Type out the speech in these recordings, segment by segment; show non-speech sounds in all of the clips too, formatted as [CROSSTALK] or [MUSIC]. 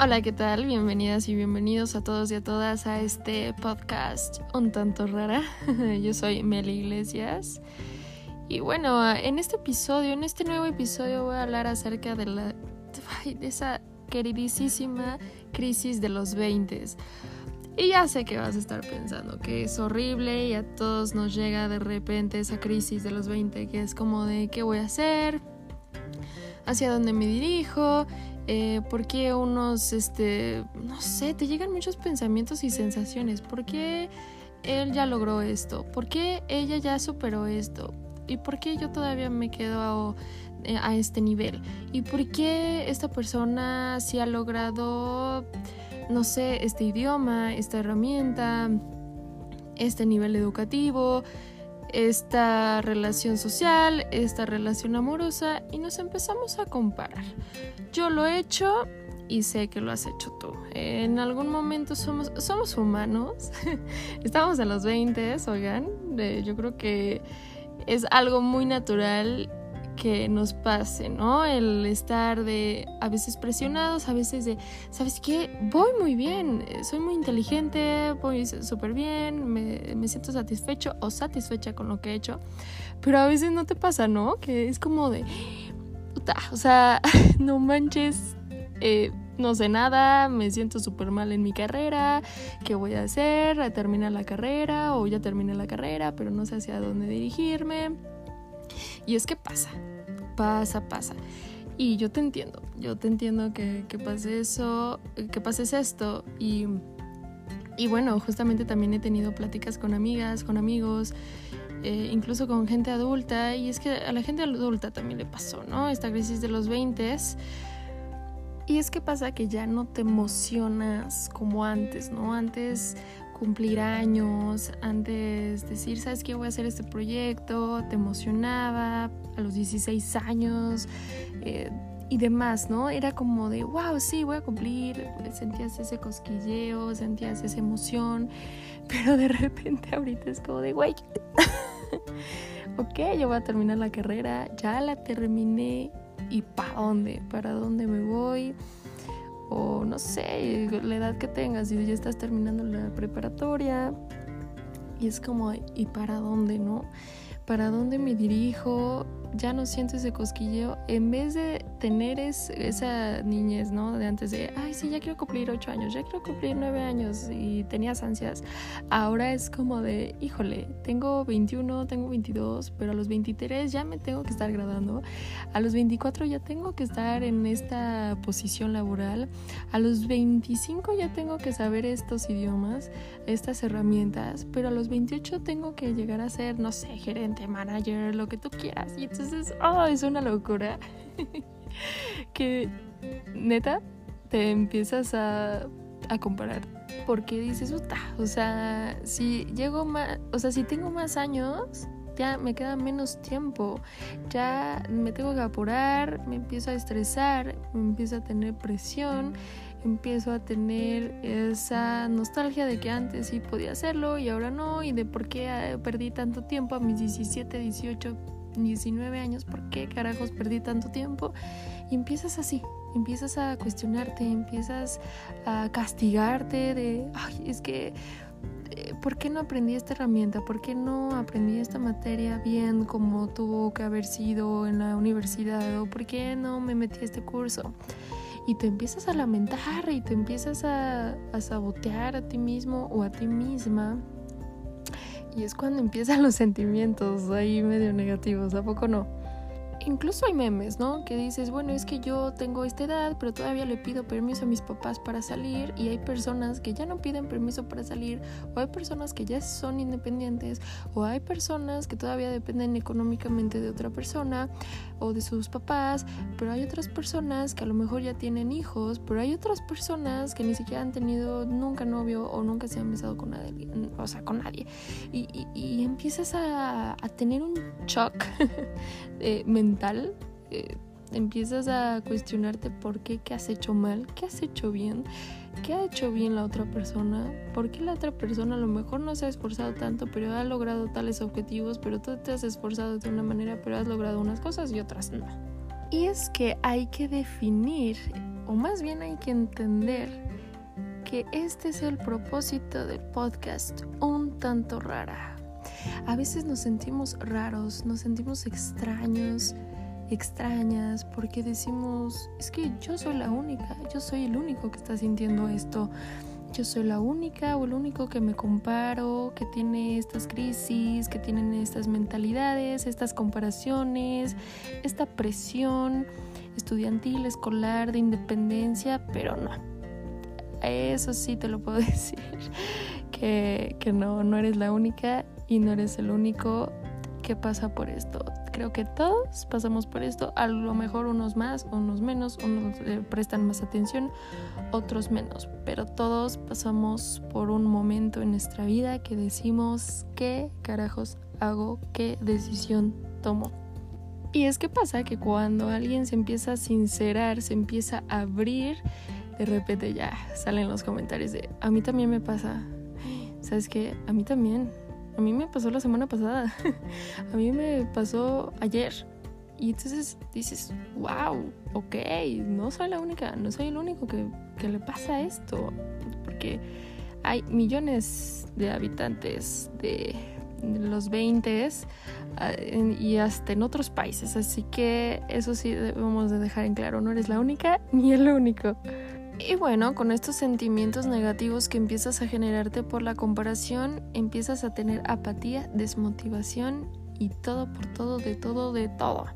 Hola, ¿qué tal? Bienvenidas y bienvenidos a todos y a todas a este podcast un tanto rara. [LAUGHS] Yo soy Meli Iglesias. Y bueno, en este episodio, en este nuevo episodio voy a hablar acerca de la de esa queridísima crisis de los 20. Y ya sé que vas a estar pensando que es horrible y a todos nos llega de repente esa crisis de los 20, que es como de qué voy a hacer, hacia dónde me dirijo, eh, ¿Por qué unos, este, no sé, te llegan muchos pensamientos y sensaciones? ¿Por qué él ya logró esto? ¿Por qué ella ya superó esto? ¿Y por qué yo todavía me quedo a, eh, a este nivel? ¿Y por qué esta persona sí ha logrado, no sé, este idioma, esta herramienta, este nivel educativo? Esta relación social, esta relación amorosa y nos empezamos a comparar. Yo lo he hecho y sé que lo has hecho tú. En algún momento somos, somos humanos, [LAUGHS] estamos en los 20, oigan, yo creo que es algo muy natural que nos pase, ¿no? El estar de a veces presionados, a veces de, ¿sabes qué? Voy muy bien, soy muy inteligente, voy súper bien, me, siento satisfecho o satisfecha con lo que he hecho, pero a veces no te pasa, ¿no? Que es como de, o sea, [LAUGHS] no manches, eh, no sé nada, me siento súper mal en mi carrera, ¿qué voy a hacer? ¿A terminar la carrera o ya terminé la carrera, pero no sé hacia dónde dirigirme? Y es que pasa, pasa, pasa. Y yo te entiendo, yo te entiendo que, que pase eso, que pases esto. Y, y bueno, justamente también he tenido pláticas con amigas, con amigos, eh, incluso con gente adulta. Y es que a la gente adulta también le pasó, ¿no? Esta crisis de los 20 y es que pasa que ya no te emocionas como antes, ¿no? Antes cumplir años, antes decir, ¿sabes qué? Voy a hacer este proyecto, te emocionaba a los 16 años eh, y demás, ¿no? Era como de, wow, sí, voy a cumplir, sentías ese cosquilleo, sentías esa emoción, pero de repente ahorita es como de, güey, [LAUGHS] ok, yo voy a terminar la carrera, ya la terminé y ¿para dónde? ¿Para dónde me voy? O no sé, la edad que tengas, y ya estás terminando la preparatoria y es como, ¿y para dónde, no? ¿Para dónde me dirijo? Ya no siento ese cosquilleo, en vez de tener esa niñez, ¿no? De antes de, ay, sí, ya quiero cumplir ocho años, ya quiero cumplir nueve años y tenías ansias, ahora es como de, híjole, tengo 21, tengo 22, pero a los 23 ya me tengo que estar graduando, a los 24 ya tengo que estar en esta posición laboral, a los 25 ya tengo que saber estos idiomas, estas herramientas, pero a los 28 tengo que llegar a ser, no sé, gerente, manager, lo que tú quieras. Y entonces, oh, es una locura. [LAUGHS] que neta te empiezas a, a comparar. Porque dices, o sea, si llego más, o sea, si tengo más años, ya me queda menos tiempo, ya me tengo que apurar, me empiezo a estresar, me empiezo a tener presión, empiezo a tener esa nostalgia de que antes sí podía hacerlo y ahora no, y de por qué eh, perdí tanto tiempo a mis 17, 18 19 años, ¿por qué carajos perdí tanto tiempo? Y empiezas así, empiezas a cuestionarte, empiezas a castigarte de, ay, es que, eh, ¿por qué no aprendí esta herramienta? ¿Por qué no aprendí esta materia bien como tuvo que haber sido en la universidad? ¿O por qué no me metí este curso? Y te empiezas a lamentar y te empiezas a sabotear a ti mismo o a ti misma y es cuando empiezan los sentimientos ahí medio negativos, ¿a poco no? Incluso hay memes, ¿no? Que dices, bueno, es que yo tengo esta edad, pero todavía le pido permiso a mis papás para salir y hay personas que ya no piden permiso para salir o hay personas que ya son independientes o hay personas que todavía dependen económicamente de otra persona o de sus papás, pero hay otras personas que a lo mejor ya tienen hijos, pero hay otras personas que ni siquiera han tenido nunca novio o nunca se han besado con nadie, o sea, con nadie. Y, empiezas a, a, tener un shock [LAUGHS] eh, eh, empiezas a cuestionarte por qué, qué has hecho mal, qué has hecho bien, qué ha hecho bien la otra persona, por qué la otra persona a lo mejor no se ha esforzado tanto, pero ha logrado tales objetivos, pero tú te has esforzado de una manera, pero has logrado unas cosas y otras no. Y es que hay que definir o más bien hay que entender que este es el propósito del podcast, un tanto rara. A veces nos sentimos raros, nos sentimos extraños, extrañas, porque decimos, es que yo soy la única, yo soy el único que está sintiendo esto. Yo soy la única o el único que me comparo, que tiene estas crisis, que tienen estas mentalidades, estas comparaciones, esta presión estudiantil, escolar, de independencia, pero no. Eso sí te lo puedo [LAUGHS] decir, que, que no, no eres la única y no eres el único que pasa por esto. Creo que todos pasamos por esto, a lo mejor unos más, unos menos, unos prestan más atención, otros menos, pero todos pasamos por un momento en nuestra vida que decimos, ¿qué carajos hago? ¿Qué decisión tomo? Y es que pasa que cuando alguien se empieza a sincerar, se empieza a abrir, de repente ya salen los comentarios de, a mí también me pasa, ¿sabes qué? A mí también, a mí me pasó la semana pasada, [LAUGHS] a mí me pasó ayer. Y entonces dices, wow, ok, no soy la única, no soy el único que, que le pasa esto, porque hay millones de habitantes de los 20 ah, y hasta en otros países. Así que eso sí debemos de dejar en claro, no eres la única ni el único. Y bueno, con estos sentimientos negativos que empiezas a generarte por la comparación, empiezas a tener apatía, desmotivación y todo por todo, de todo, de todo.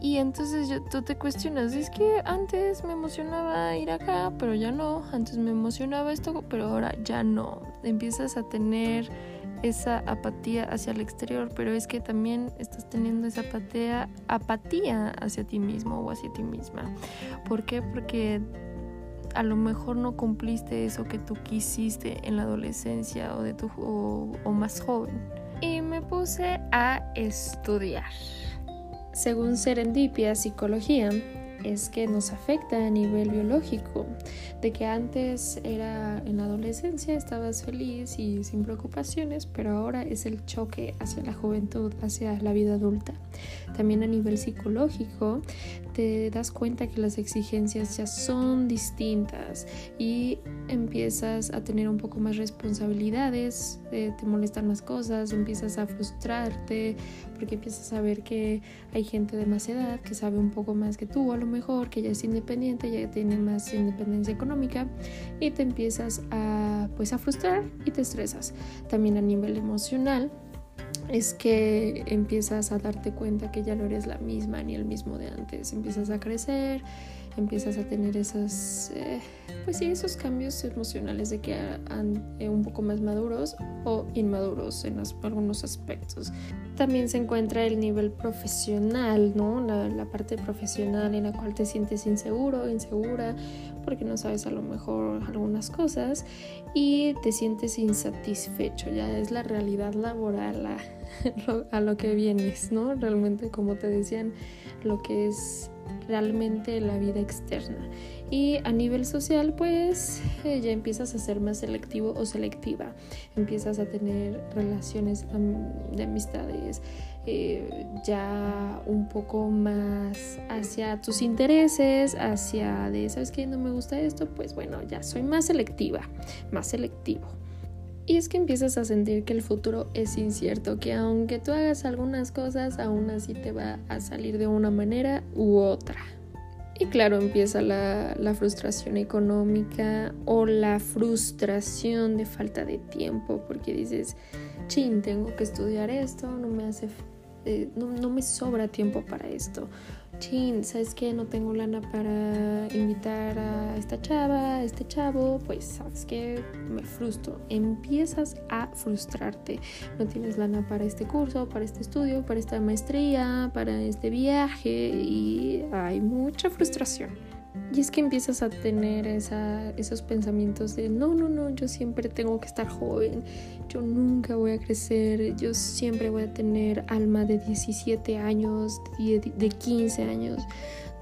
Y entonces tú te cuestionas, es que antes me emocionaba ir acá, pero ya no, antes me emocionaba esto, pero ahora ya no. Empiezas a tener esa apatía hacia el exterior, pero es que también estás teniendo esa apatía, apatía hacia ti mismo o hacia ti misma. ¿Por qué? Porque a lo mejor no cumpliste eso que tú quisiste en la adolescencia o, de tu, o más joven. Y me puse a estudiar. Según Serendipia Psicología, es que nos afecta a nivel biológico, de que antes era en la adolescencia estabas feliz y sin preocupaciones, pero ahora es el choque hacia la juventud, hacia la vida adulta. También a nivel psicológico te das cuenta que las exigencias ya son distintas y empiezas a tener un poco más responsabilidades, eh, te molestan más cosas, empiezas a frustrarte porque empiezas a ver que hay gente de más edad que sabe un poco más que tú, a lo mejor que ya es independiente, ya tiene más independencia económica y te empiezas a pues a frustrar y te estresas. También a nivel emocional es que empiezas a darte cuenta que ya no eres la misma ni el mismo de antes, empiezas a crecer, empiezas a tener esas, eh, pues sí, esos cambios emocionales de que han eh, un poco más maduros o inmaduros en algunos aspectos. También se encuentra el nivel profesional, ¿no? La, la parte profesional en la cual te sientes inseguro, insegura, porque no sabes a lo mejor algunas cosas y te sientes insatisfecho, ya es la realidad laboral a, [LAUGHS] a lo que vienes, ¿no? Realmente, como te decían, lo que es realmente la vida externa. Y a nivel social, pues eh, ya empiezas a ser más selectivo o selectiva. Empiezas a tener relaciones de amistades eh, ya un poco más hacia tus intereses, hacia de, ¿sabes qué? No me gusta esto, pues bueno, ya soy más selectiva, más selectivo. Y es que empiezas a sentir que el futuro es incierto, que aunque tú hagas algunas cosas, aún así te va a salir de una manera u otra. Y claro, empieza la, la, frustración económica o la frustración de falta de tiempo, porque dices, chin, tengo que estudiar esto, no me hace, eh, no, no me sobra tiempo para esto chin, ¿sabes qué? No tengo lana para invitar a esta chava, a este chavo, pues sabes que me frustro. Empiezas a frustrarte. No tienes lana para este curso, para este estudio, para esta maestría, para este viaje y hay mucha frustración. Y es que empiezas a tener esos pensamientos de, no, no, no, yo siempre tengo que estar joven, yo nunca voy a crecer, yo siempre voy a tener alma de 17 años, de, de 15 años.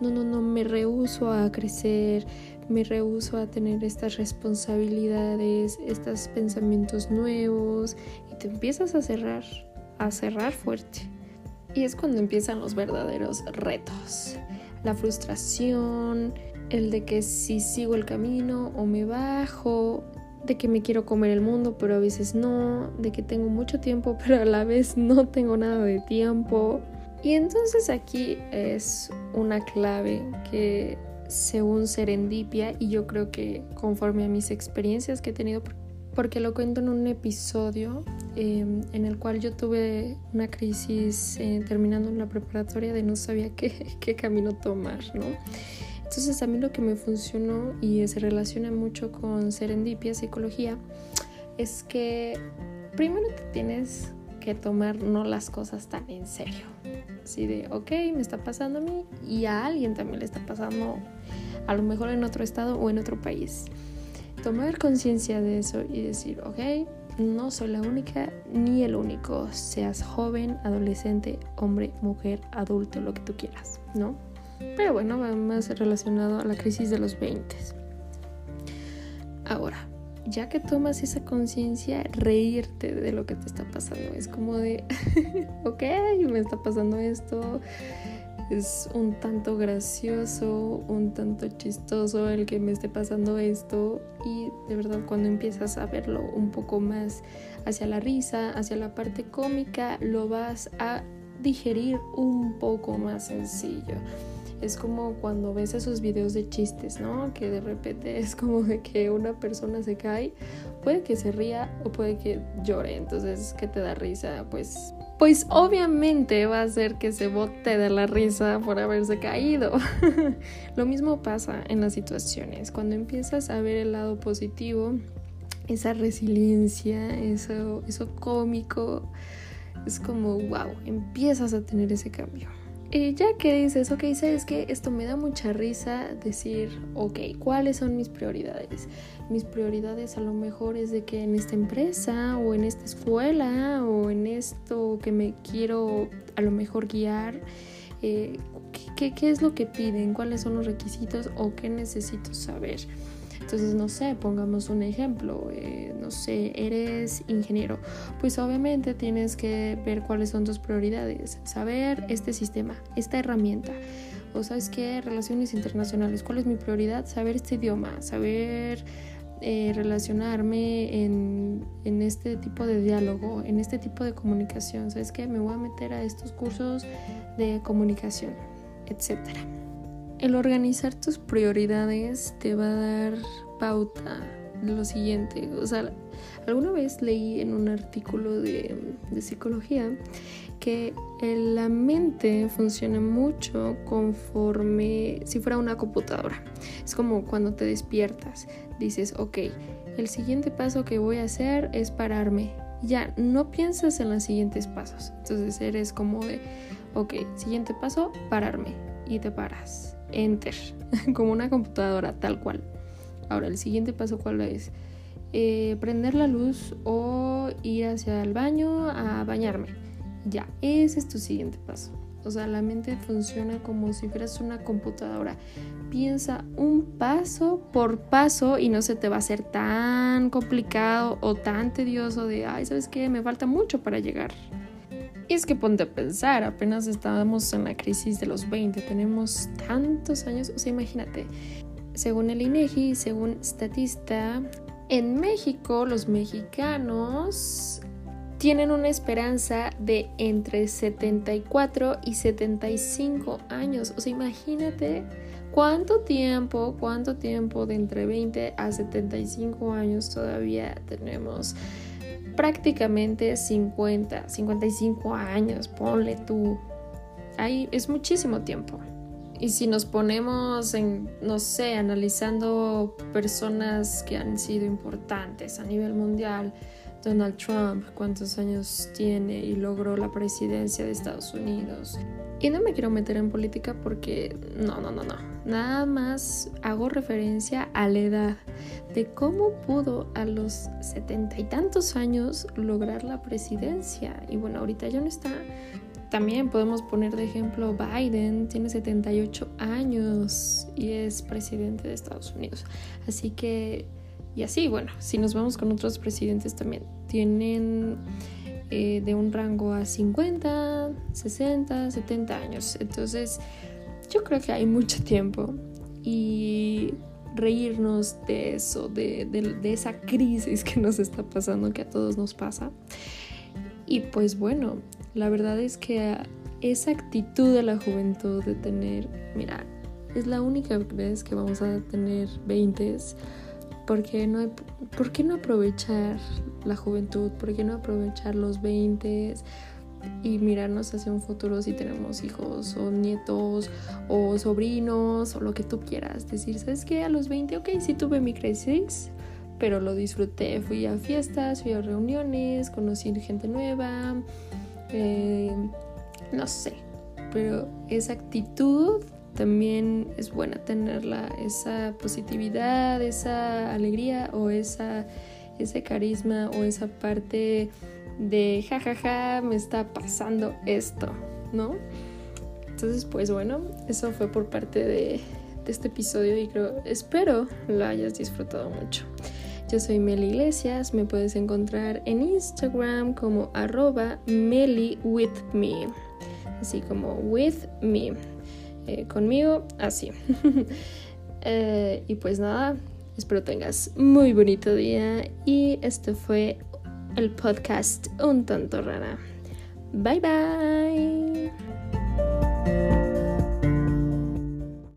No, no, no, me rehuso a crecer, me rehuso a tener estas responsabilidades, estos pensamientos nuevos y te empiezas a cerrar, a cerrar fuerte. Y es cuando empiezan los verdaderos retos la frustración, el de que si sigo el camino o me bajo, de que me quiero comer el mundo pero a veces no, de que tengo mucho tiempo [LAUGHS] pero a la vez no tengo nada de tiempo. Y entonces aquí es una clave que según Serendipia y yo creo que conforme a mis experiencias que he tenido, porque lo cuento en un episodio em, en el cual yo tuve una crisis eh, terminando en la preparatoria de no sabía [LAUGHS] qué, qué camino tomar, ¿no? Entonces a mí lo que me funcionó y se relaciona mucho con serendipia, psicología, es que primero te tienes que tomar no las cosas tan en serio. Así de, ok, me está pasando a mí y a alguien también le está pasando, a lo mejor en otro estado o en otro país. Tomar conciencia de eso y decir, ok, no soy la única ni el único, seas joven, adolescente, hombre, mujer, adulto, lo que tú quieras, ¿no? Pero bueno, va más relacionado a la crisis de los 20. Ahora, ya que tomas esa conciencia, reírte de lo que te está pasando. Es como de, [LAUGHS] ok, me está pasando esto. Es un tanto gracioso, un tanto chistoso el que me esté pasando esto. Y de verdad cuando empiezas a verlo un poco más hacia la risa, hacia la parte cómica, lo vas a digerir un poco más sencillo. Es como cuando ves esos videos de chistes, ¿no? Que de repente [LAUGHS] es como de que una persona se cae, puede que se ría o puede que llore, entonces, ¿qué te da risa? Pues pues obviamente va a ser que se bote de la risa por haberse caído. [LAUGHS] Lo mismo pasa en las situaciones. Cuando empiezas a ver el lado positivo, esa resiliencia, eso, eso cómico, es como, wow, empiezas a tener ese cambio. Y ya que dices, ok, sabes que esto me da mucha risa decir, ok, ¿cuáles son mis prioridades? Mis prioridades a lo mejor es de que en esta empresa o en esta escuela o en esto que me quiero a lo mejor guiar, eh, ¿qué, ¿qué es lo que piden? ¿Cuáles son los requisitos o qué necesito saber? Entonces, no sé, pongamos un ejemplo, eh, no sé, eres ingeniero, pues obviamente tienes que ver cuáles son tus prioridades, saber este sistema, esta herramienta. O sabes qué, relaciones internacionales, ¿cuál es mi prioridad? Saber este idioma, saber eh, relacionarme en, en, este tipo de diálogo, en este tipo de comunicación. ¿Sabes qué? Me voy a meter a estos cursos de comunicación, etcétera. El organizar tus prioridades te va a dar pauta lo siguiente. O sea, alguna vez leí en un artículo de, de psicología que la mente funciona mucho conforme si fuera una computadora. Es como cuando te despiertas, dices, ok, el siguiente paso que voy a hacer es pararme. Ya, no piensas en los siguientes pasos. Entonces eres como de, ok, siguiente paso, pararme. Y te paras enter, [LAUGHS] como una computadora, tal cual. Ahora, el siguiente paso, ¿cuál es? Eh, prender la luz o ir hacia el baño a bañarme. Ya, ese es tu siguiente paso. O sea, la mente funciona como si fueras una computadora. Piensa un paso por paso y no se te va a hacer tan complicado o tan tedioso de, ay, ¿sabes qué? Me falta mucho para llegar. Es que ponte a pensar, apenas estábamos en la crisis de los 20, tenemos tantos años, o sea, imagínate, según el INEGI, según Statista, en México los mexicanos tienen una esperanza de entre 74 y 75 años. O sea, imagínate cuánto tiempo, cuánto tiempo de entre 20 a 75 años todavía tenemos prácticamente 50, 55 años, ponle tú. Ahí es muchísimo tiempo. Y si nos ponemos en, no sé, analizando personas que han sido importantes a nivel mundial, Donald Trump, cuántos años tiene y logró la presidencia de Estados Unidos. Y no me quiero meter en política porque no, no, no, no. Nada más hago referencia a la edad de cómo pudo a los setenta y tantos años lograr la presidencia. Y bueno, ahorita ya no está. También podemos poner de ejemplo Biden, tiene 78 años y es presidente de Estados Unidos. Así que, y así, bueno, si nos vamos con otros presidentes también, tienen eh, de un rango a 50, 60, 70 años. Entonces, yo creo que hay mucho tiempo y reírnos de eso, de, de, esa crisis que nos está pasando, que a todos nos pasa. Y pues bueno, la verdad es que esa actitud de la juventud de tener, mira, es la única vez que vamos a tener 20 ¿Por qué, no, ¿Por qué no aprovechar la juventud? ¿Por qué no aprovechar los 20 y mirarnos hacia un futuro si tenemos hijos o nietos o sobrinos o lo que tú quieras? Decir, ¿sabes qué? A los 20, ok, sí tuve mi crisis, pero lo disfruté. Fui a fiestas, fui a reuniones, conocí gente nueva, eh, no sé, pero esa actitud también es buena tenerla, esa positividad, esa alegría o esa, ese carisma o esa parte de jajaja, ja, ja, me está pasando esto, ¿no? Entonces, pues bueno, eso fue por parte de, de este episodio y creo, espero lo hayas disfrutado mucho. Yo soy Meli Iglesias, me puedes encontrar en Instagram como arroba Meli with me, así como with me. Eh, conmigo, así. [LAUGHS] Eh, y pues nada, espero tengas muy bonito día y este fue el podcast Un tanto rara. Bye bye.